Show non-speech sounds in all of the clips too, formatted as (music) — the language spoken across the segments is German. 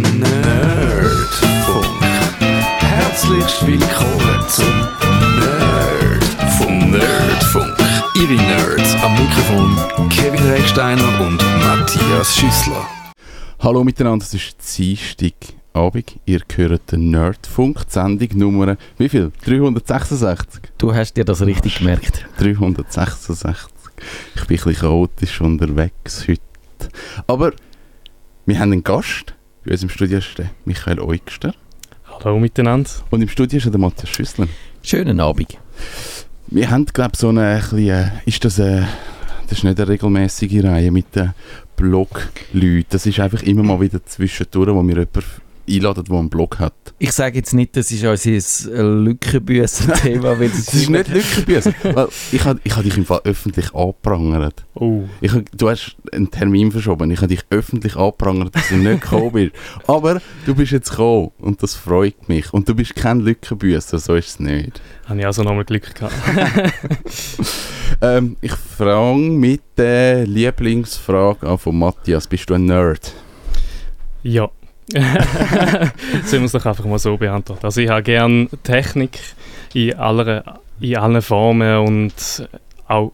Nerdfunk. Herzlich willkommen zum Nerdfunk. Nerdfunk. Ihre Nerds am Mikrofon Kevin Recksteiner und Matthias Schüssler. Hallo miteinander, es ist Dienstag Abend. Ihr hört den Nerdfunk, Sendung Nummer, wie viel? 366? Du hast dir das richtig gemerkt. 366. Ich bin ein bisschen chaotisch unterwegs heute. Aber wir haben einen Gast. Bei uns im Studio ist der Michael Eugster. Hallo miteinander. Und im Studio ist der Matthias Schüssler. Schönen Abend. Wir haben, glaube ich, so eine, ein bisschen, äh, ist das eine, das ist nicht eine regelmäßige Reihe mit den Blog-Leuten. Das ist einfach immer mal wieder zwischendurch, wo wir jemanden einladen, der einen Blog hat. Ich sage jetzt nicht, das ist unser Lückenbüssen-Thema, weil Das (laughs) ist nicht Lückenbüsse. (laughs) Weil ich habe ich hab dich im Fall öffentlich angeprangert. Oh, Ich du hast einen Termin verschoben. Ich habe dich öffentlich angeprangert, dass du nicht gekommen (laughs) bist. Aber du bist jetzt gekommen und das freut mich. Und du bist kein Lückenbüßer, so ist es nicht. habe ich also nochmal Glück gehabt. Ähm, ich frage mit der Lieblingsfrage an von Matthias. Bist du ein Nerd? ja. Sollen wir es doch einfach mal so beantworten. Also ich habe gerne Technik in, aller, in allen Formen und auch,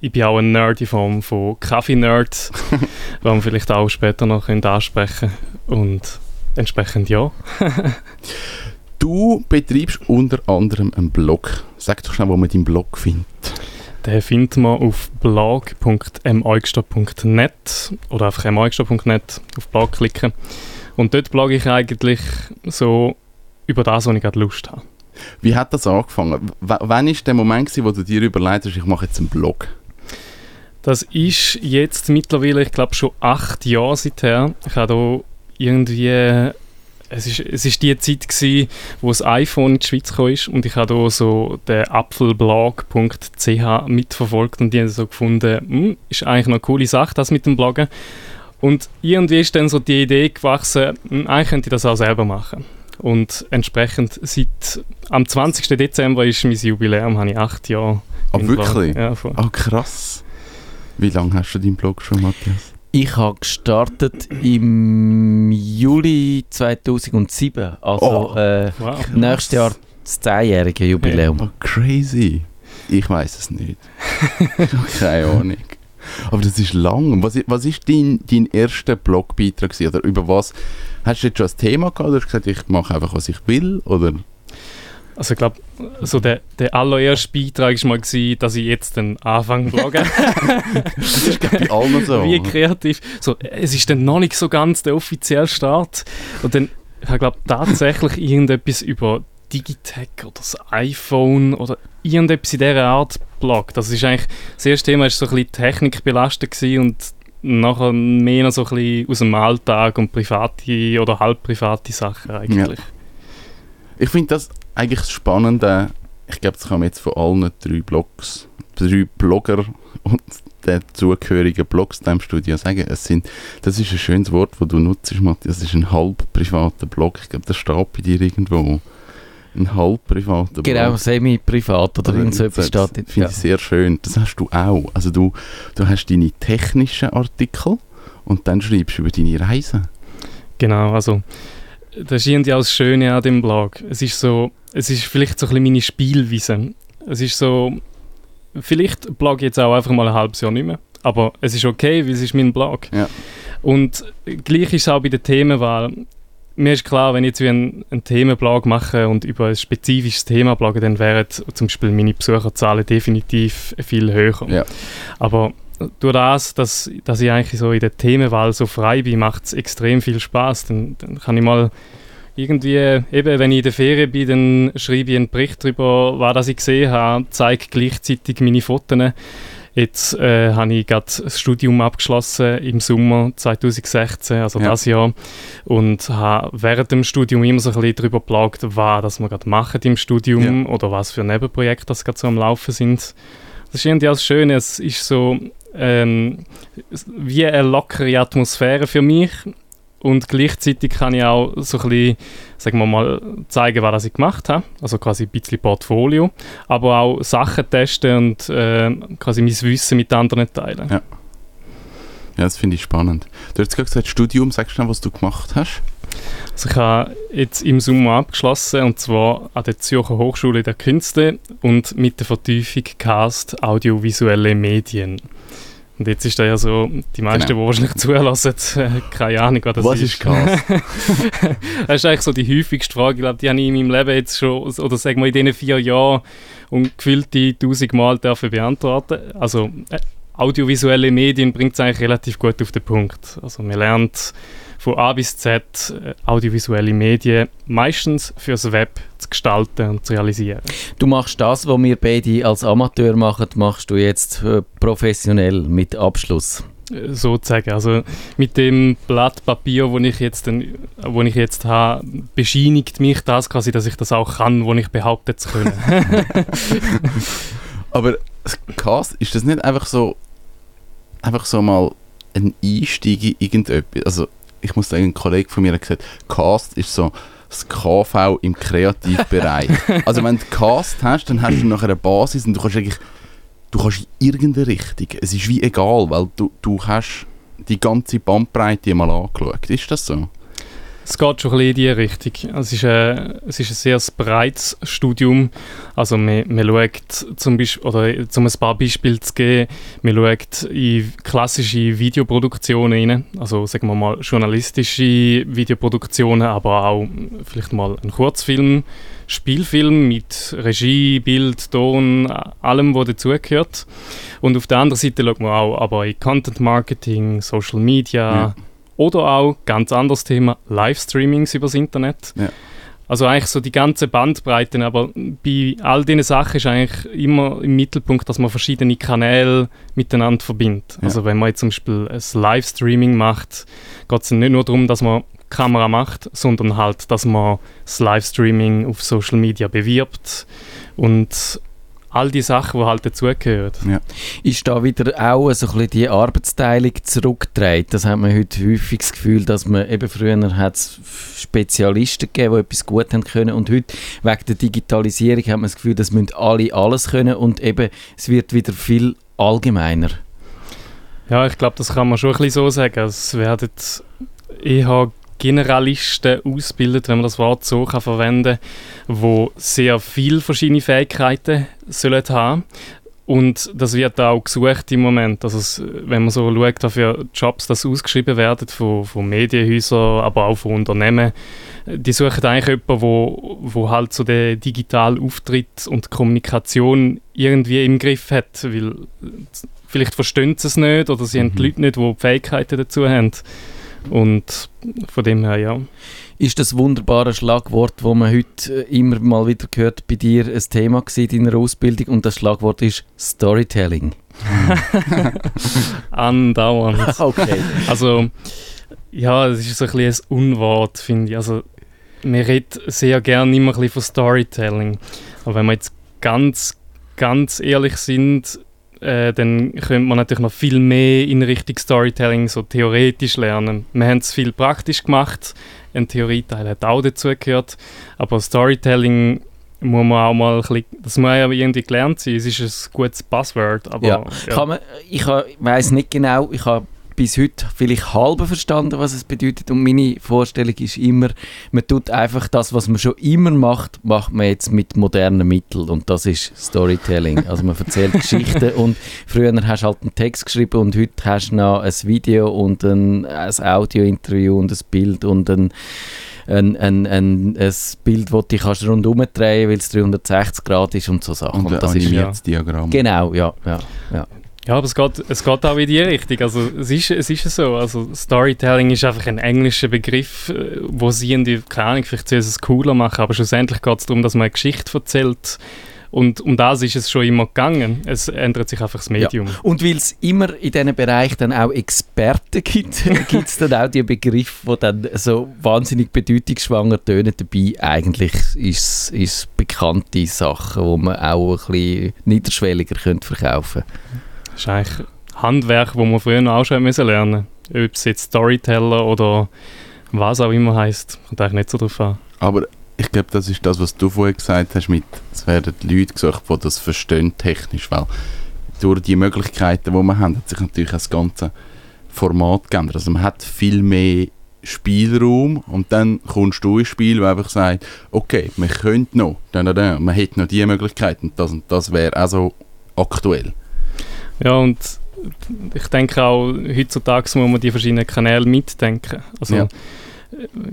ich bin auch ein Nerd in Form von Kaffee-Nerd, was (laughs) wir vielleicht auch später noch können ansprechen Und entsprechend ja. (laughs) Du betreibst unter anderem einen Blog. Sag doch schnell, wo man deinen Blog findet. Den findet man auf blog.meugster.net oder einfach meugster.net auf Blog klicken. Und dort blogge ich eigentlich so über das, was ich gerade Lust habe. Wie hat das angefangen? W wann war der Moment, gewesen, wo du dir überlegt hast, ich mache jetzt einen Blog? Das ist jetzt mittlerweile, ich glaube, schon acht Jahre seither. Ich habe da irgendwie. Es ist, es ist die Zeit, gewesen, wo das iPhone in die Schweiz kam ist und ich habe da so den apfelblog.ch mitverfolgt und die haben so gefunden, hm, ist eigentlich noch eine coole Sache, das mit dem Bloggen. Und irgendwie ist dann so die Idee gewachsen, hm, eigentlich könnte ich das auch selber machen. Und entsprechend seit am 20. Dezember ist mein Jubiläum, habe ich acht Jahre. Ah, Blog. wirklich? Ja. Ah, krass. Wie lange hast du deinen Blog schon, Matthias? Ich habe gestartet im Juli 2007, also Oh. äh, Wow. nächstes Jahr das 10-jährige Jubiläum. Oh, crazy. Ich weiß es nicht. Ich (laughs) habe Keine Ahnung. Aber das ist lang. Was, was ist dein, dein erster Blogbeitrag gewesen? Oder über was? Hast du jetzt schon ein Thema gehabt oder hast du gesagt, ich mache einfach, was ich will? Oder? Also ich glaube, so der, der allererste Beitrag war mal, gewesen, dass ich jetzt dann anfange zu bloggen. (laughs) (laughs) Das ist glaub ich, bei allen so. Wie kreativ. So, es ist dann noch nicht so ganz der offizielle Start. Und dann, ich glaube tatsächlich (laughs) irgendetwas über Digitech oder das iPhone oder irgendetwas in dieser Art Blog. Das ist eigentlich, das erste Thema war so ein bisschen technikbelastet und nachher mehr so ein bisschen aus dem Alltag und private oder halb private Sachen eigentlich. Ich finde das eigentlich das Spannende. Ich glaube, das kann man jetzt von allen drei Blogs, drei Blogger und den zugehörigen Blogs diesem Studio sagen. Es sind, das ist ein schönes Wort, das du nutzt, Matthias. Das ist ein halb privater Blog. Ich glaube, das steht bei dir irgendwo. Ein halb privater Genau, Blog. semi-privat oder irgend so etwas das steht. finde Ja. ich sehr schön. Das hast du auch. Also du, du hast deine technischen Artikel und dann schreibst du über deine Reisen. Genau, also das ist irgendwie auch das Schöne an dem Blog. Es ist so, es ist vielleicht so ein bisschen meine Spielweise. Es ist so, vielleicht ich jetzt auch einfach mal ein halbes Jahr nicht mehr, aber es ist okay, weil es ist mein Blog. Ja. Und gleich ist es auch bei der Themenwahl. Mir ist klar, wenn ich jetzt einen, einen Themenblog mache und über ein spezifisches Thema blogge, dann wären zum Beispiel meine Besucherzahlen definitiv viel höher. Ja. Aber durch das, dass, dass ich eigentlich so in der Themenwahl so frei bin, macht es extrem viel Spaß. Dann, dann kann ich mal irgendwie, eben wenn ich in der Ferien bin, dann schreibe ich einen Bericht darüber, was ich gesehen habe, zeige gleichzeitig meine Fotos. Jetzt äh, habe ich gerade das Studium abgeschlossen im Sommer 2016, also Ja. das Jahr, und habe während dem Studium immer so ein bisschen darüber geplagt, was das wir gerade machen im Studium oder was für Nebenprojekte das gerade so am Laufen sind. Das ist irgendwie auch das Schöne, es ist so ähm, wie eine lockere Atmosphäre für mich und gleichzeitig kann ich auch so ein bisschen, sagen wir mal, zeigen, was ich gemacht habe, also quasi ein bisschen Portfolio, aber auch Sachen testen und äh, quasi mein Wissen mit anderen teilen. Ja. Ja, das finde ich spannend. Du hast gerade gesagt, Studium, sagst du noch, was du gemacht hast? Also ich habe jetzt im Sommer abgeschlossen und zwar an der Zürcher Hochschule der Künste und mit der Vertiefung Cast Audiovisuelle Medien. Und jetzt ist da ja so, die meisten, Genau. die wahrscheinlich zulassen, äh, keine Ahnung, was das Was ist. ist Cast? (laughs) das ist eigentlich so die häufigste Frage. Ich glaube, die habe ich in meinem Leben jetzt schon, oder sagen wir in diesen vier Jahren, und gefühlte tausendmal dürfen beantworten. Also äh, audiovisuelle Medien bringt es eigentlich relativ gut auf den Punkt. Also man lernt von A bis Z äh, audiovisuelle Medien meistens fürs Web zu gestalten und zu realisieren. Du machst das, was wir beide als Amateur machen, machst du jetzt äh, professionell mit Abschluss. Äh, sozusagen. Also mit dem Blatt Papier, wo ich jetzt, wo ich jetzt habe, bescheinigt mich das quasi, dass ich das auch kann, wo ich behaupte zu können. (laughs) Aber das Cast, ist das nicht einfach so, einfach so mal ein Einstieg in irgendetwas? Also, ich muss sagen, ein Kollege von mir hat gesagt, Cast ist so das KV im Kreativbereich. (laughs) also, wenn du Cast hast, dann hast du nachher eine Basis und du kannst eigentlich, du kannst in irgendeine Richtung. Es ist wie egal, weil du, du hast die ganze Bandbreite mal angeschaut. Ist das so? Es geht schon ein bisschen in diese Richtung. Es ist, äh, es ist ein sehr breites Studium. Also man, man schaut zum Beispiel, oder um ein paar Beispiele zu geben, man schaut in klassische Videoproduktionen rein. Also sagen wir mal journalistische Videoproduktionen, aber auch vielleicht mal ein Kurzfilm, Spielfilm mit Regie, Bild, Ton, allem, was dazugehört. Und auf der anderen Seite schaut man auch aber in Content Marketing, Social Media, Ja. Oder auch, ganz anderes Thema, Livestreamings übers Internet. Ja. Also eigentlich so die ganze Bandbreite, aber bei all diesen Sachen ist eigentlich immer im Mittelpunkt, dass man verschiedene Kanäle miteinander verbindet. Ja. Also wenn man jetzt zum Beispiel ein Livestreaming macht, geht es nicht nur darum, dass man Kamera macht, sondern halt, dass man das Livestreaming auf Social Media bewirbt und all die Sachen, die halt dazugehören. Ist da wieder auch so ein bisschen die Arbeitsteilung zurückgetragen? Das hat man heute häufig das Gefühl, dass man eben früher hat es Spezialisten gegeben, die etwas gut haben können und heute wegen der Digitalisierung hat man das Gefühl, dass müssen alle alles können und eben es wird wieder viel allgemeiner. Ja, ich glaube, das kann man schon ein bisschen so sagen. Es werden eher Generalisten ausgebildet, wenn man das Wort so kann verwenden kann, die sehr viele verschiedene Fähigkeiten sollen haben und das wird auch gesucht im Moment. Also es, wenn man so schaut, dafür Jobs das ausgeschrieben werden von, von Medienhäusern, aber auch von Unternehmen, die suchen eigentlich jemanden, wo, wo halt so den digitalen Auftritt und Kommunikation irgendwie im Griff hat, weil vielleicht verstehen sie es nicht oder sie haben die Mhm. Leute nicht, die die Fähigkeiten dazu haben. Und von dem her, ja. Ist das wunderbare Schlagwort, wo man heute äh, immer mal wieder gehört, bei dir ein Thema war in deiner Ausbildung und das Schlagwort ist Storytelling. (laughs) Andauernd. (laughs) okay. Also, ja, es ist so ein bisschen ein Unwort, finde ich. Also, man redet sehr gerne immer ein bisschen von Storytelling. Aber wenn wir jetzt ganz, ganz ehrlich sind, äh, dann könnte man natürlich noch viel mehr in Richtung Storytelling so theoretisch lernen. Wir haben es viel praktisch gemacht, ein Theorieteil hat auch dazugehört, aber Storytelling muss man auch mal ein bisschen, das muss ja irgendwie gelernt sein, es ist ein gutes Buzzword, aber Ja. Kann man, ich weiß nicht genau, ich habe bis heute vielleicht halb verstanden, was es bedeutet und meine Vorstellung ist immer, man tut einfach das, was man schon immer macht, macht man jetzt mit modernen Mitteln und das ist Storytelling. Also man erzählt (laughs) Geschichten und früher hast du halt einen Text geschrieben und heute hast du noch ein Video und ein, ein Audiointerview und ein Bild und ein ein, ein, ein, ein Bild, das du kannst rundherum drehen weil es 360 Grad ist und so Sachen. Und, Und das ist, animiertes Diagramm. genau, ja, ja. Ja, aber es geht, es geht auch in die Richtung. Also, es ist, es ist so. Also, Storytelling ist einfach ein englischer Begriff, äh, wo sie irgendwie, keine Ahnung, vielleicht sie es cooler machen, aber schlussendlich geht es darum, dass man eine Geschichte erzählt. Und um das ist es schon immer gegangen. Es ändert sich einfach das Medium. Und weil es immer in diesem Bereich dann auch Experten gibt, (laughs) gibt es dann auch die Begriffe, die dann so wahnsinnig bedeutungsschwanger tönen. Dabei eigentlich ist es bekannte Sachen, die man auch ein bisschen niederschwelliger könnte verkaufen Das ist eigentlich Handwerk, das man früher auch schon müssen lernen. Ob es jetzt Storyteller oder was auch immer heisst, kommt eigentlich nicht so drauf an. Aber ich glaube, das ist das, was du vorher gesagt hast, mit, es werden Leute gesucht, die das verstehen technisch, weil durch die Möglichkeiten, die wir haben, hat sich natürlich das ganze Format geändert. Also man hat viel mehr Spielraum und dann kommst du ins Spiel, wo einfach sagt, okay, man könnte noch, dann, dann, man hätte noch die Möglichkeit und das und das wäre auch so aktuell. Ja, und ich denke auch, heutzutage muss man die verschiedenen Kanäle mitdenken. Also Ja.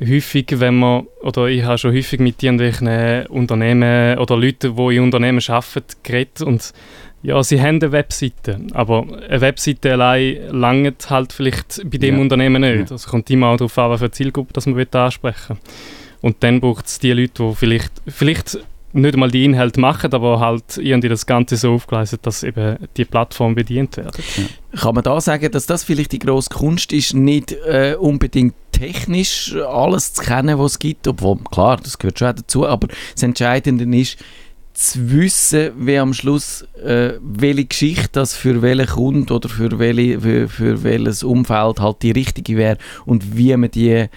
häufig, wenn man, oder ich habe schon häufig mit irgendwelchen Unternehmen oder Leuten, die in Unternehmen arbeiten, geredet und ja, sie haben eine Webseite, aber eine Webseite allein langt halt vielleicht bei dem Ja. Unternehmen nicht. Ja. Also kommt immer auch darauf an, eine Zielgruppe das man ansprechen will. Und dann braucht es die Leute, die vielleicht, vielleicht nicht einmal die Inhalte machen, aber halt irgendwie das Ganze so aufgleisen, dass eben die Plattform bedient wird. Kann man da sagen, dass das vielleicht die grosse Kunst ist, nicht äh, unbedingt technisch alles zu kennen, was es gibt, obwohl, klar, das gehört schon auch dazu, aber das Entscheidende ist, zu wissen, wer am Schluss äh, welche Geschichte das für welchen Kunden oder für, welche, für, für welches Umfeld halt die richtige wäre und wie man die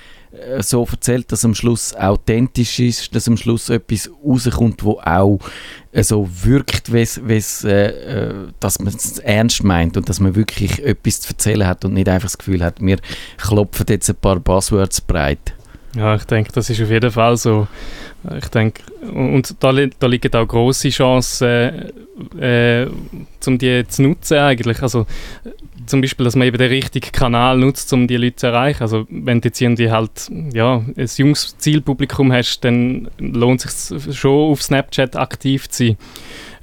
so erzählt, dass am Schluss authentisch ist, dass am Schluss etwas rauskommt, wo auch äh, so wirkt, wes, wes, äh, äh, dass man es ernst meint und dass man wirklich etwas zu erzählen hat und nicht einfach das Gefühl hat, wir klopfen jetzt ein paar Buzzwords breit. Ja, ich denke, das ist auf jeden Fall so. Ich denke, und da, da liegen auch große Chancen, äh, äh, um die zu nutzen eigentlich. Also äh, zum Beispiel, dass man eben den richtigen Kanal nutzt, um die Leute zu erreichen. Also wenn du jetzt irgendwie halt ja, ein junges Zielpublikum hast, dann lohnt es sich schon auf Snapchat aktiv zu sein.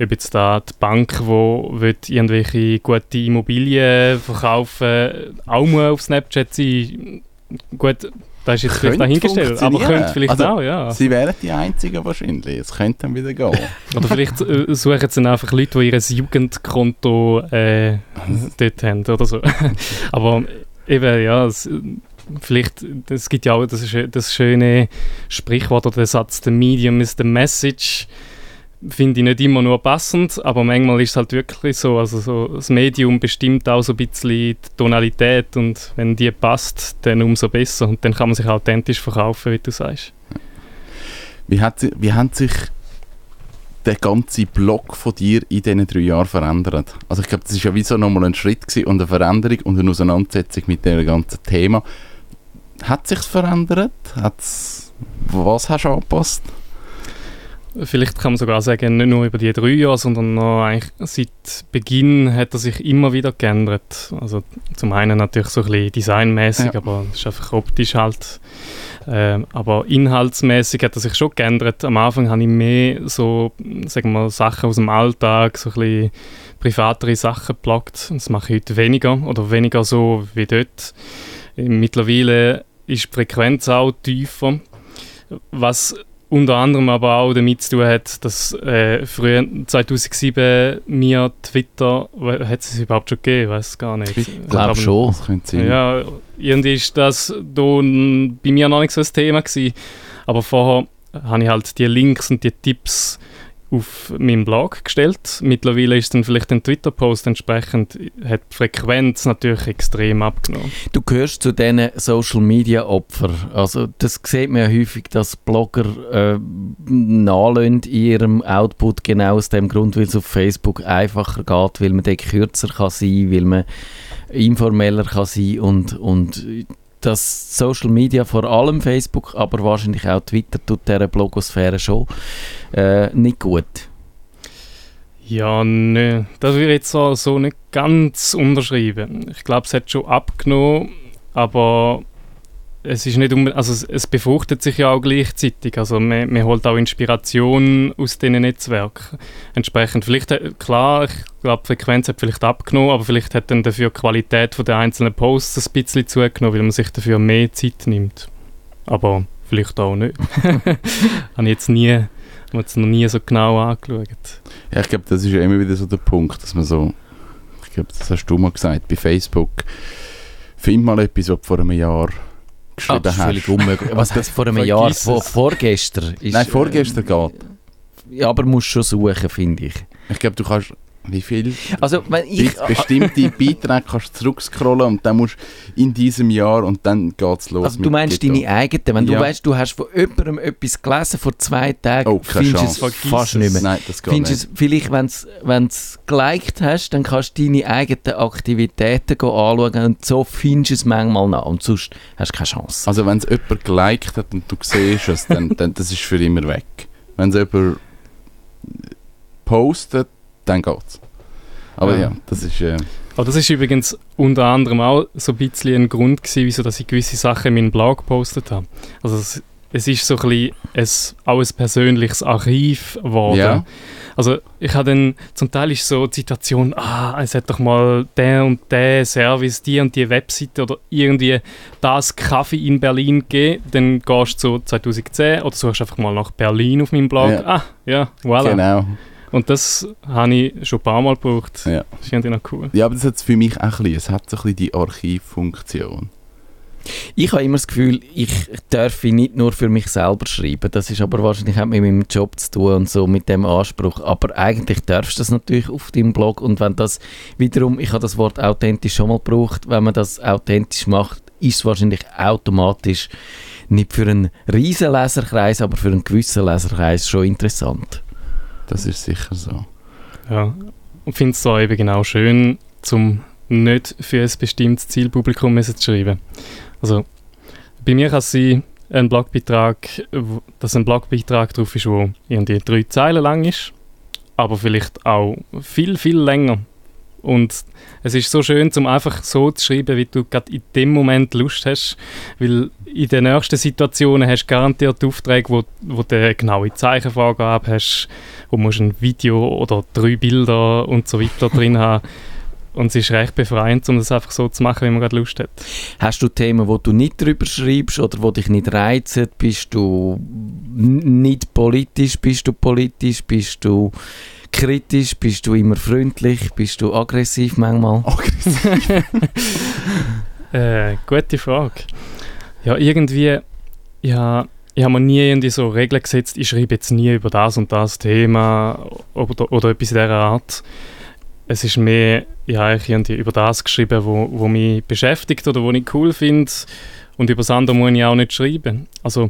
Ob jetzt da die Bank, die irgendwelche gute Immobilien verkaufen auch muss auf Snapchat sein. Gut, das ist jetzt vielleicht dahingestellt, aber könnte vielleicht Also, auch, ja. Sie wären die Einzigen wahrscheinlich, es könnte dann wieder gehen. (laughs) Oder vielleicht äh, suchen sie dann einfach Leute, die ihr Jugendkonto äh, (laughs) dort haben oder so. (laughs) Aber eben, ja, es, vielleicht, es gibt ja auch das, das schöne Sprichwort oder der Satz, the medium is the message, finde ich nicht immer nur passend, aber manchmal ist es halt wirklich so, also so, das Medium bestimmt auch so ein bisschen die Tonalität und wenn die passt, dann umso besser und dann kann man sich authentisch verkaufen, wie du sagst. Wie hat, wie hat sich der ganze Blog von dir in diesen drei Jahren verändert? Also ich glaube, das ist ja wie so nochmal ein Schritt gewesen und eine Veränderung und eine Auseinandersetzung mit dem ganzen Thema. Hat sich verändert? Hat's, was hast du angepasst? Vielleicht kann man sogar sagen, nicht nur über die drei Jahre, sondern noch eigentlich seit Beginn hat er sich immer wieder geändert. Also zum einen natürlich so ein bisschen designmäßig, Ja. aber es ist einfach optisch halt. Ähm, aber inhaltsmäßig hat er sich schon geändert. Am Anfang habe ich mehr so, sagen wir Sachen aus dem Alltag, so ein bisschen privatere Sachen geblockt. Das mache ich heute weniger oder weniger so wie dort. Mittlerweile ist die Frequenz auch tiefer, was unter anderem aber auch damit zu tun hat, dass äh, früher 2007 mir Twitter, hat es überhaupt schon gegeben, weiß es gar nicht. Ich glaube schon. Das könnte sein. Ja, irgendwie ist das da bei mir noch nicht so ein Thema gewesen. Aber vorher habe ich halt die Links und die Tipps auf meinem Blog gestellt. Mittlerweile ist dann vielleicht ein Twitter-Post entsprechend, hat die Frequenz natürlich extrem abgenommen. Du gehörst zu diesen Social Media Opfer. Also das sieht man ja häufig, dass Blogger äh, in ihrem Output genau aus dem Grund, weil es auf Facebook einfacher geht, weil man dort kürzer kann sein, weil man informeller kann sein und, und dass Social Media, vor allem Facebook, aber wahrscheinlich auch Twitter, tut dieser Blogosphäre schon äh, nicht gut. Ja, nö, das würde ich jetzt so, so nicht ganz unterschreiben. Ich glaube, es hat schon abgenommen, aber es ist nicht also es, es befruchtet sich ja auch gleichzeitig. Also man, man holt auch Inspiration aus diesen Netzwerken. Entsprechend, vielleicht, hat- klar, ich glaube, die Frequenz hat vielleicht abgenommen, aber vielleicht hat dann dafür die Qualität der einzelnen Posts ein bisschen zugenommen, weil man sich dafür mehr Zeit nimmt. Aber vielleicht auch nicht. (laughs) Habe jetzt nie, jetzt noch nie so genau angeschaut. Ja, ich glaube, das ist ja immer wieder so der Punkt, dass man so, ich glaube, das hast du mal gesagt, bei Facebook, find mal etwas, was vor einem Jahr Ah, geschrieben ist hast. völlig unmöglich. Was heißt vor einem Jahr? Vor, vorgestern? Ist, Nein, vorgestern geht. Ja, aber musst schon suchen, finde ich. Ich glaube, du kannst wie viel Also, wenn ich... Be- bestimmte (laughs) Beiträge kannst du zurückscrollen und dann musst du in diesem Jahr und dann geht's los. Also mit du meinst Ghetto. deine eigenen, wenn du Ja. weißt, du hast von jemandem etwas gelesen vor zwei Tagen, Oh, keine findest du Chance. es fast es. nicht mehr. Nein, das geht Findest du nicht. es vielleicht, wenn du es geliked hast, dann kannst du deine eigenen Aktivitäten go anschauen und so findest du es manchmal nach und sonst hast du keine Chance. Also wenn es jemand geliked hat und du siehst es, dann, dann das ist für immer weg. Wenn es jemand postet, dann geht's. Aber Ja. ja, das ist... Äh, Aber das ist übrigens unter anderem auch so ein bisschen ein Grund gewesen, wieso dass ich gewisse Sachen in meinen Blog gepostet habe. Also es, es ist so ein bisschen ein, auch ein persönliches Archiv geworden. Ja. Also ich habe dann, zum Teil ist so die Situation, ah, es hat doch mal der und der Service, die und die Webseite oder irgendwie das Kaffee in Berlin gegeben. Dann gehst du zu 2010 oder suchst einfach mal nach Berlin auf meinem Blog. Ja. Ah, ja, voilà. Genau. Und das habe ich schon ein paar Mal gebraucht. Ja. Das ist irgendwie noch cool. Ja, aber das hat für mich auch ein bisschen, es hat so ein bisschen die Archivfunktion. Ich habe immer das Gefühl, ich darf nicht nur für mich selber schreiben. Das ist aber wahrscheinlich auch mit meinem Job zu tun und so mit dem Anspruch. Aber eigentlich darfst du das natürlich auf deinem Blog und wenn das wiederum, ich habe das Wort authentisch schon mal gebraucht, wenn man das authentisch macht, ist es wahrscheinlich automatisch nicht für einen riesen Leserkreis, aber für einen gewissen Leserkreis schon interessant. Das ist sicher so. Ja, und finde es da eben genau schön, zum nicht für ein bestimmtes Zielpublikum zu schreiben. Also, bei mir kann es sein, ein Blogbeitrag, wo- dass ein Blogbeitrag drauf ist, der irgendwie drei Zeilen lang ist, aber vielleicht auch viel, viel länger. Und es ist so schön, zum einfach so zu schreiben, wie du gerade in dem Moment Lust hast, weil in den nächsten Situationen hast du garantiert Aufträge, wo, wo du eine genaue Zeichenvorgabe hast, wo musst ein Video oder drei Bilder und so weiter drin haben. (laughs) Und es ist recht befreiend, um das einfach so zu machen, wie man gerade Lust hat. Hast du Themen, wo du nicht drüber schreibst oder wo dich nicht reizen? Bist du nicht politisch? Bist du politisch? Bist du kritisch? Bist du immer freundlich? Bist du aggressiv manchmal? (laughs) Äh, gute Frage. Ja, irgendwie, ja, ich habe mir nie irgendwie so Regeln gesetzt, ich schreibe jetzt nie über das und das Thema oder, oder etwas in dieser Art. Es ist mehr, ich habe über das geschrieben, wo, wo mich beschäftigt oder wo ich cool finde und über das andere muss ich auch nicht schreiben. Also,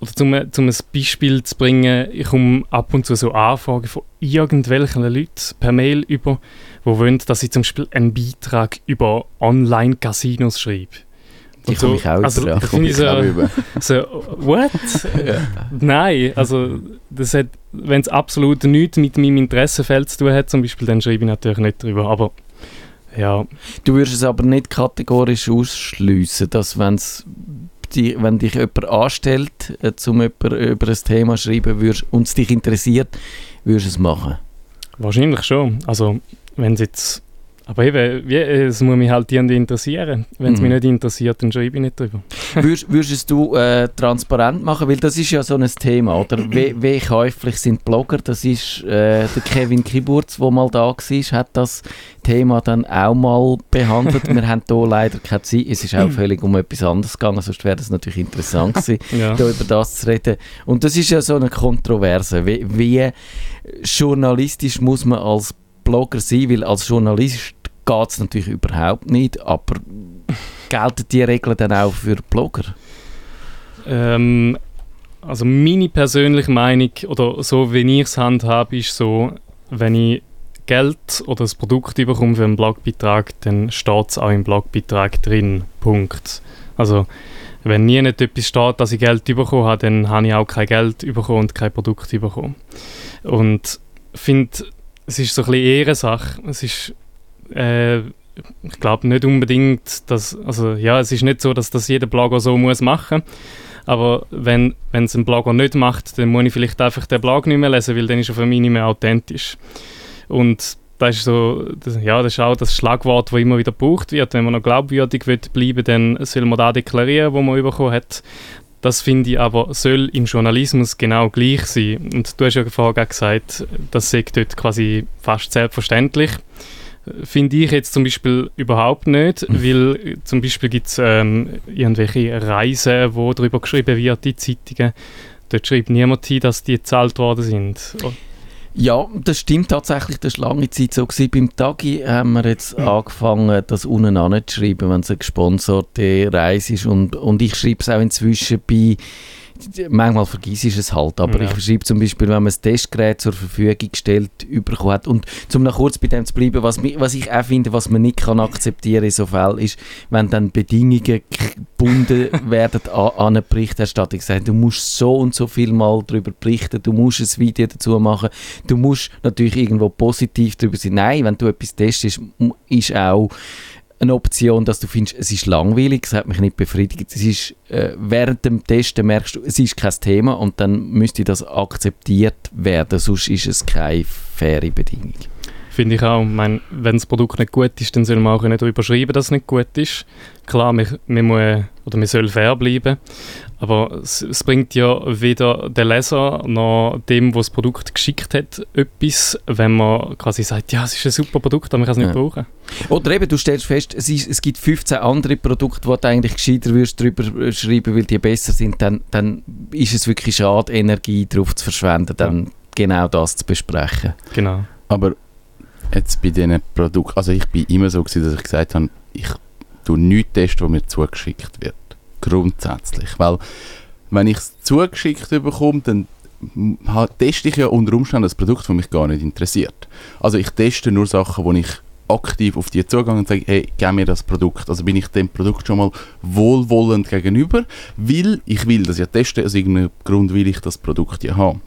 oder zum, zum ein Beispiel zu bringen, ich komme ab und zu so Anfragen von irgendwelchen Leuten per Mail über, die wollen, dass ich zum Beispiel einen Beitrag über Online-Casinos schreibe. Die Und komme ich auch also, ja. da finde ich so, so, what? Nein, also das hat, wenn es absolut nichts mit meinem Interessenfeld zu tun hat, zum Beispiel, dann schreibe ich natürlich nicht drüber. Aber ja, Du würdest es aber nicht kategorisch ausschliessen, dass wenn's die, wenn dich jemand anstellt, äh, zum jemand über ein Thema schreiben würdest und es dich interessiert, würdest du es machen. wahrscheinlich schon. Also wenn es jetzt aber eben, wie, es muss mich halt irgendwie interessieren. Wenn es Mhm. mich nicht interessiert, dann schreibe ich nicht drüber. (laughs) Würdest, würdest du äh, transparent machen? Weil das ist ja so ein Thema, oder? (clears throat) Wie, wie käuflich sind Blogger? Das ist äh, der Kevin Kiburz, der mal da war, hat das Thema dann auch mal behandelt. Wir (laughs) haben hier leider keine Zeit. Es ist auch (clears throat) völlig um etwas anderes gegangen, sonst wäre das natürlich interessant gewesen, (laughs) Ja. da über das zu reden. Und das ist ja so eine Kontroverse. Wie, wie journalistisch muss man als Blogger sein? Weil als Journalist geht es natürlich überhaupt nicht, aber gelten die Regeln dann auch für Blogger? Ähm, also meine persönliche Meinung oder so, wie ich es handhabe, ist so, wenn ich Geld oder das Produkt bekomme für einen Blogbeitrag, dann steht es auch im Blogbeitrag drin. Punkt. Also wenn nie nicht etwas steht, dass ich Geld bekommen habe, dann habe ich auch kein Geld bekommen und kein Produkt bekommen. Und finde, es ist so ein bisschen Ehrensache. Es ist, äh, ich glaube nicht unbedingt, dass, also ja, es ist nicht so, dass das jeder Blogger so muss machen aber wenn es ein Blogger nicht macht, dann muss ich vielleicht einfach den Blog nicht mehr lesen, weil dann ist er für mich nicht mehr authentisch. Und das ist so, das, ja, das ist auch das Schlagwort, das immer wieder gebraucht wird. Wenn man noch glaubwürdig will bleiben, dann soll man da deklarieren, wo man bekommen hat. Das finde ich aber, soll im Journalismus genau gleich sein. Und du hast ja vorher gesagt, das sei dort quasi fast selbstverständlich. Finde ich jetzt zum Beispiel überhaupt nicht, weil äh, zum Beispiel gibt es ähm, irgendwelche Reisen, wo darüber geschrieben wird in Zeitungen. Dort schreibt niemand hin, dass die gezahlt worden sind. Ja, das stimmt tatsächlich. Das war lange Zeit so. Gewesen. Beim Tagi haben wir jetzt angefangen, das unten anzuschreiben, wenn es eine gesponserte Reise ist. Und, und ich schreibe es auch inzwischen bei manchmal vergisst ich es halt, aber Ja. ich schreibe zum Beispiel, wenn man das Testgerät zur Verfügung gestellt bekommen hat und um noch kurz bei dem zu bleiben, was, was ich auch finde, was man nicht kann akzeptieren in so Fällen ist, wenn dann Bedingungen gebunden (laughs) werden an, an eine Berichterstattung. Sagen, du musst so und so viel mal darüber berichten, du musst ein Video dazu machen, du musst natürlich irgendwo positiv darüber sein. Nein, wenn du etwas testest, ist auch eine Option, dass du findest, es ist langweilig, es hat mich nicht befriedigt. Es ist, äh, während dem Testen merkst du, es ist kein Thema und dann müsste das akzeptiert werden, sonst ist es keine faire Bedingung. Finde ich auch. Ich wenn das Produkt nicht gut ist, dann soll man auch können darüber schreiben, dass es nicht gut ist. Klar, man, man, muss, oder man soll fair bleiben, aber es, es bringt ja weder den Leser noch dem, der das Produkt geschickt hat, etwas, wenn man quasi sagt, ja, es ist ein super Produkt, aber man kann es nicht Ja. brauchen. Oder eben, du stellst fest, es, ist, es gibt 15 andere Produkte, wo du eigentlich gescheiter würdest drüber äh, schreiben, weil die besser sind, dann, dann ist es wirklich schade, Energie darauf zu verschwenden, dann genau das zu besprechen. Genau. Aber jetzt bei diesen Produkten, also ich bin immer so gewesen, dass ich gesagt habe, ich tue nichts testen, was mir zugeschickt wird. Grundsätzlich. Weil, wenn ich es zugeschickt bekomme, dann teste ich ja unter Umständen ein Produkt, das mich gar nicht interessiert. Also ich teste nur Sachen, wo ich aktiv auf die zugehe und sage, hey, gib mir das Produkt. Also bin ich dem Produkt schon mal wohlwollend gegenüber, weil ich will das ja testen, aus irgendeinem Grund will ich das Produkt ja haben.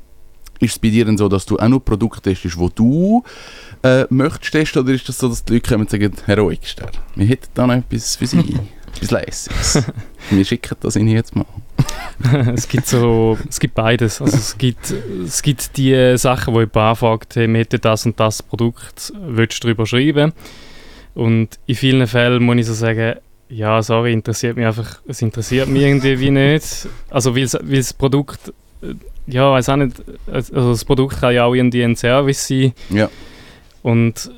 Ist es bei dir denn so, dass du auch nur Produkte testest, wo du äh, möchtest testen, oder ist das so, dass die Leute kommen und sagen, Herr Ruhigster, wir hätten da noch etwas für Sie, (laughs) etwas Lässiges. (laughs) wir schicken das Ihnen jetzt mal. (laughs) es gibt so, es gibt beides. Also es gibt, es gibt die Sachen, wo jemand anfragt, hey, wir hätten das und das Produkt, willst du darüber schreiben? Und in vielen Fällen muss ich so sagen, ja, sorry, interessiert mich einfach, es interessiert mich irgendwie wie nicht. Also weil das Produkt, äh, ja, weiß auch nicht, also das Produkt kann ja auch irgendwie ein Service sein. Ja. Und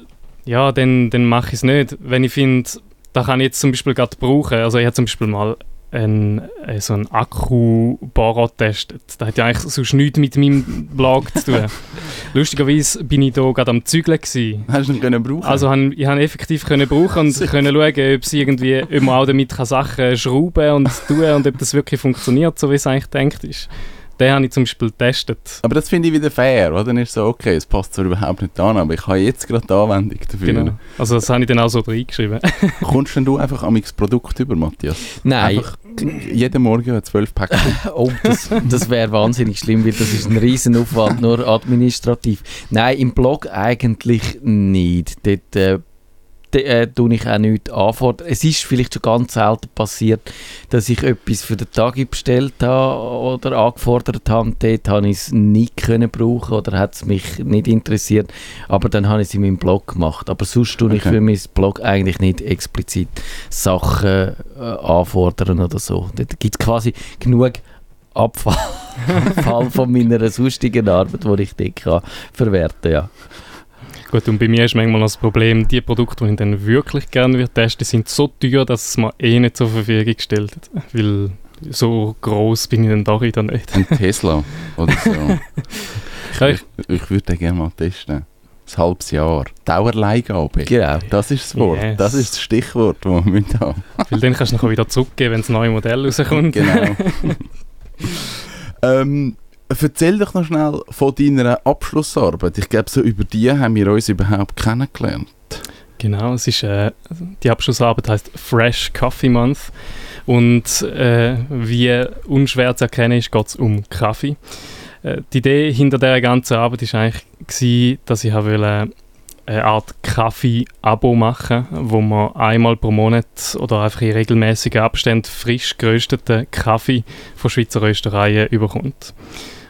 ja, dann, dann mache ich es nicht. Wenn ich finde, da kann ich jetzt zum Beispiel gerade brauchen. Also ich habe zum Beispiel mal einen, äh, so einen Akku-Bohrer getestet. Das hat ja eigentlich sonst nichts mit meinem Blog zu tun. (laughs) Lustigerweise bin ich da gerade am Zügeln gewesen. Hast du ihn können brauchen? Also han, ich habe effektiv können brauchen und können schauen, ob sie irgendwie, ob man auch damit kann Sachen schrauben und tun und ob das wirklich funktioniert, so wie es eigentlich gedacht ist. Den habe ich zum Beispiel getestet. aber das finde ich wieder fair, oder? Dann ist es so, okay, es passt zwar überhaupt nicht an, aber ich habe jetzt gerade die Anwendung dafür. Genau. Also das habe ich dann auch so reingeschrieben. (laughs) Kommst denn du einfach am Produkt über, Matthias? Nein, Einfach jeden Morgen zwölf Päckchen. (laughs) Oh, das, das wäre wahnsinnig schlimm, weil das ist ein riesen Aufwand, nur administrativ. Nein, im Blog eigentlich nicht. Dort äh, äh, tue ich auch nichts anfordern. Es ist vielleicht schon ganz selten passiert, dass ich etwas für den Tag bestellt habe oder angefordert habe. Dort habe ich es nicht können brauchen oder hat es mich nicht interessiert. Aber dann habe ich es in meinem Blog gemacht. Aber sonst tue ich Okay. für mein Blog eigentlich nicht explizit Sachen äh, anfordern oder so. Dort gibt es quasi genug (laughs) Abfall, von meiner sonstigen Arbeit, die ich dort kann verwerten ja. Gut, und bei mir ist manchmal das Problem, die Produkte, die ich dann wirklich gerne würde testen, sind so teuer, dass es mir eh nicht zur Verfügung gestellt hat. Weil so groß bin ich dann doch wieder nicht. Ein Tesla oder so. (laughs) Ich, ich würde den gerne mal testen. Ein halbes Jahr. Dauerleihgabe. Genau. Das ist das Wort. Yes. Das ist das Stichwort, das wir müssen haben. Weil dann kannst du noch wieder zurückgeben, wenn das neue Modell rauskommt. Genau. (laughs) ähm, erzähl doch noch schnell von deiner Abschlussarbeit. Ich glaube, so über die haben wir uns überhaupt kennengelernt. Genau, es ist, äh, die Abschlussarbeit heißt Fresh Coffee Month und äh, wie unschwer zu erkennen ist, geht es um Kaffee. Äh, die Idee hinter der ganzen Arbeit ist eigentlich gewesen, dass ich wollte, eine Art Kaffee-Abo machen, wo man einmal pro Monat oder einfach in regelmäßigen Abständen frisch gerösteten Kaffee von Schweizer Röstereien überkommt.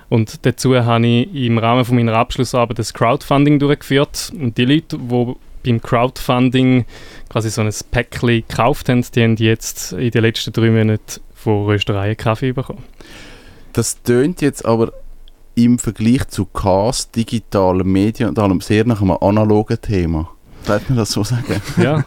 Und dazu habe ich im Rahmen von meiner Abschlussarbeit das Crowdfunding durchgeführt und die Leute, die beim Crowdfunding quasi so ein Päckchen gekauft haben, die haben jetzt in den letzten drei Monaten von Röstereien Kaffee bekommen. Das tönt jetzt aber im Vergleich zu Cast, digitalen Medien und allem sehr nach einem analogen Thema. Darf man das so sagen? (laughs) ja,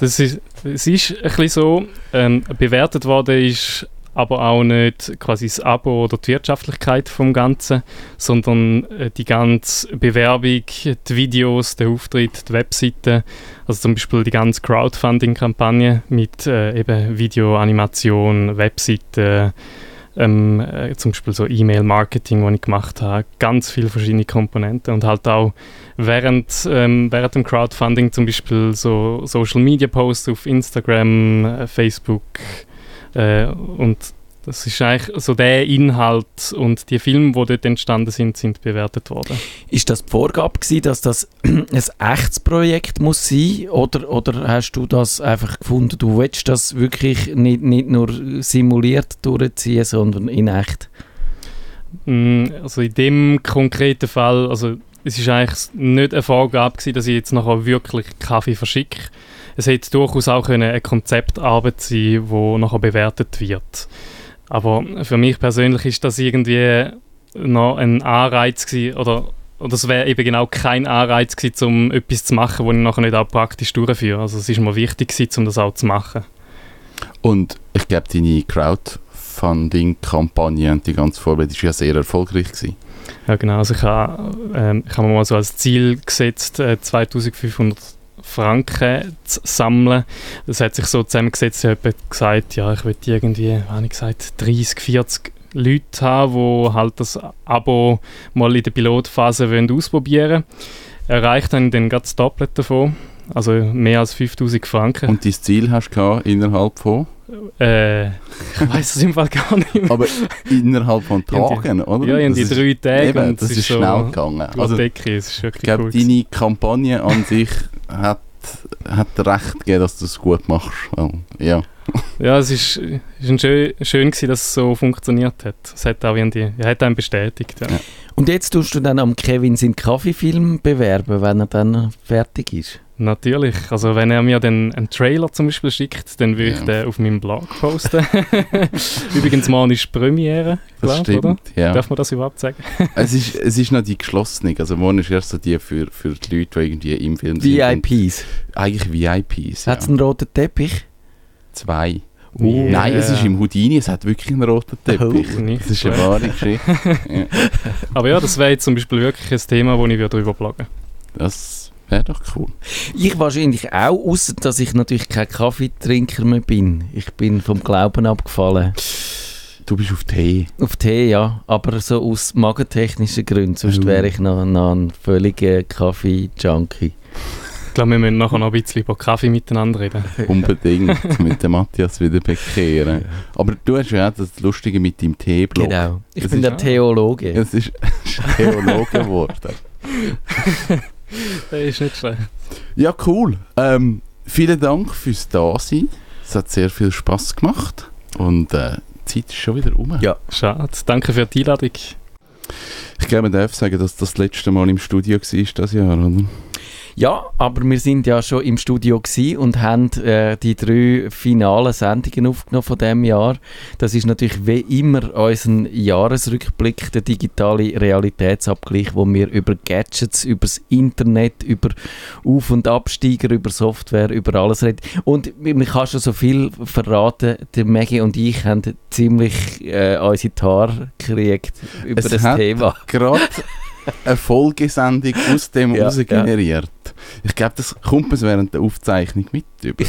das ist, es ist ein bisschen so, ähm, bewertet worden ist aber auch nicht quasi das Abo oder die Wirtschaftlichkeit vom Ganzen, sondern äh, die ganze Bewerbung, die Videos, der Auftritt, die Webseite, also zum Beispiel die ganze Crowdfunding-Kampagne mit äh, eben Video, Animation, Webseite, ähm, äh, zum Beispiel so E-Mail-Marketing, was ich gemacht habe, ganz viele verschiedene Komponenten und halt auch während, ähm, während dem Crowdfunding zum Beispiel so Social-Media-Posts auf Instagram, äh, Facebook äh, und das ist eigentlich so der Inhalt und die Filme, die dort entstanden sind, sind bewertet worden. Ist das die Vorgabe gewesen, dass das (clears throat) ein echtes Projekt muss sein oder, oder hast du das einfach gefunden, du willst das wirklich nicht, nicht nur simuliert durchziehen, sondern in echt? Mm, Also in dem konkreten Fall, also es ist eigentlich nicht eine Vorgabe gewesen, dass ich jetzt nachher wirklich Kaffee verschicke. Es hätte durchaus auch eine Konzeptarbeit sein, die nachher bewertet wird. Aber für mich persönlich ist das irgendwie noch ein Anreiz gewesen, oder oder es wäre eben genau kein Anreiz gewesen, um etwas zu machen, das ich nachher nicht auch praktisch durchführe. Also es ist mir wichtig gewesen, um das auch zu machen. Und ich glaube, deine Crowdfunding-Kampagne und die ganze Vorbereitung war ja sehr erfolgreich. Gewesen. Ja genau, also ich habe ähm, ich mir mal so als Ziel gesetzt, äh, 2500 Franken zu sammeln. Das hat sich so zusammengesetzt, ich habe gesagt, ja, ich möchte irgendwie, wie habe ich gesagt, 30, 40 Leute haben, die halt das Abo mal in der Pilotphase wollen ausprobieren wollen. Erreicht dann dann gerade das Doppelte davon, also mehr als 5000 Franken. Und dein Ziel hast du innerhalb von? Äh, ich weiß es im Fall gar nicht mehr. Aber innerhalb von die- Tagen, oder? Ja, in die ist- drei Tage Eben, und das es ist so schnell gegangen. die Also, Decke, es ist ich glaube, cool. deine Kampagne an sich hat, hat recht gegeben, dass du es gut machst. Weil, ja. Ja, es ist, ist ein schön, schön gewesen, dass es so funktioniert hat. Es hat auch irgendwie, er hat einen bestätigt. Ja. Ja. Und jetzt tust du dann am Kevin seinen Kaffeefilm bewerben, wenn er dann fertig ist? Natürlich. Also wenn er mir dann einen Trailer zum Beispiel schickt, dann würde ich Ja. den auf meinem Blog posten. (laughs) Übrigens, morgen ist Premiere, Das glaub, stimmt, oder? ja. Darf man das überhaupt sagen? (laughs) es, ist, es ist noch die geschlossene. Also morgen ist erst so die für, für die Leute, die irgendwie im Film sind. VIPs. Eigentlich VIPs, ja. Hat es einen roten Teppich? Zwei. Oh. Nein, es ist im Houdini, es hat wirklich einen roten Teppich. Oh, das ist eine wahre Geschichte. (laughs) ja. Aber ja, das wäre jetzt zum Beispiel wirklich ein Thema, wo ich würde darüber bloggen Das wäre doch cool. Ich wahrscheinlich auch, außer dass ich natürlich kein Kaffeetrinker mehr bin. Ich bin vom Glauben abgefallen. Du bist auf Tee. Auf Tee, ja. Aber so aus magentechnischen Gründen. Sonst Oh. wäre ich noch, noch ein völliger Kaffee-Junkie. Ich glaube, wir müssen nachher noch ein bisschen über Kaffee miteinander reden. (laughs) Unbedingt mit dem Matthias wieder bekehren. Aber du hast ja auch das Lustige mit deinem Teeblog. Genau. Ich Das bin ist- der Theologe. Es ist (laughs) Theologe geworden. (laughs) (laughs) Das ist nicht schlecht. Ja, cool. Ähm, vielen Dank fürs Dasein. Es hat sehr viel Spaß gemacht. Und äh, die Zeit ist schon wieder um. Ja. Schade. Danke für die Einladung. Ich glaube, man darf sagen, dass das, das letzte Mal im Studio war dieses Jahr, oder? Ja, aber wir sind ja schon im Studio und haben äh, die drei finalen Sendungen aufgenommen von dem Jahr. Das ist natürlich wie immer unser Jahresrückblick, der digitale Realitätsabgleich, wo wir über Gadgets, über das Internet, über Auf- und Absteiger, über Software, über alles reden. Und man kann schon so viel verraten, der Maggie und ich haben ziemlich äh, unsere Haare gekriegt über Es das hat- Thema. Gerade (laughs) eine Folgesendung aus dem Ja, raus ja. generiert. Ich glaube, das kommt mir während der Aufzeichnung mit über.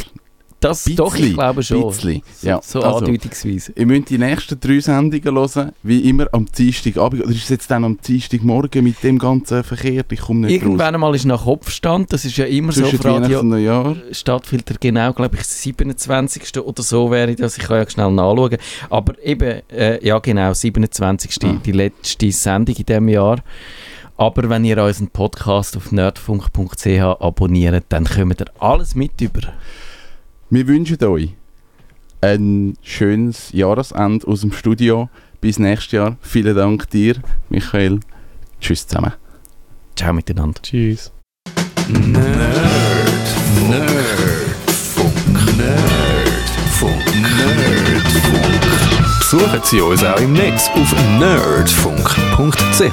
Das Bisschen, doch, ich glaube schon. Bisschen. Ja, So also, andeutungsweise. Ihr müsst die nächsten drei Sendungen hören, wie immer am Dienstagabend. Oder ist es jetzt dann am Dienstagmorgen mit dem ganzen Verkehr? Ich komme nicht raus. Irgendwann einmal ist nach Kopfstand, das ist ja immer so Zwischen auf Weihnachten Radio. Stadtfilter, genau, glaube ich, 27. oder so wäre das, ich kann ja schnell nachschauen. Aber eben, äh, ja genau, 27. Ah. die letzte Sendung in diesem Jahr. Aber wenn ihr unseren Podcast auf nerdfunk.ch abonniert, dann kommt ihr alles mit über. Wir wünschen euch ein schönes Jahresende aus dem Studio. Bis nächstes Jahr. Vielen Dank dir, Michael. Tschüss zusammen. Ciao miteinander. Tschüss. Nerd, Nerdfunk, Nerdfunk, Nerdfunk. Besuchen Sie uns auch im Netz auf nerdfunk.ch.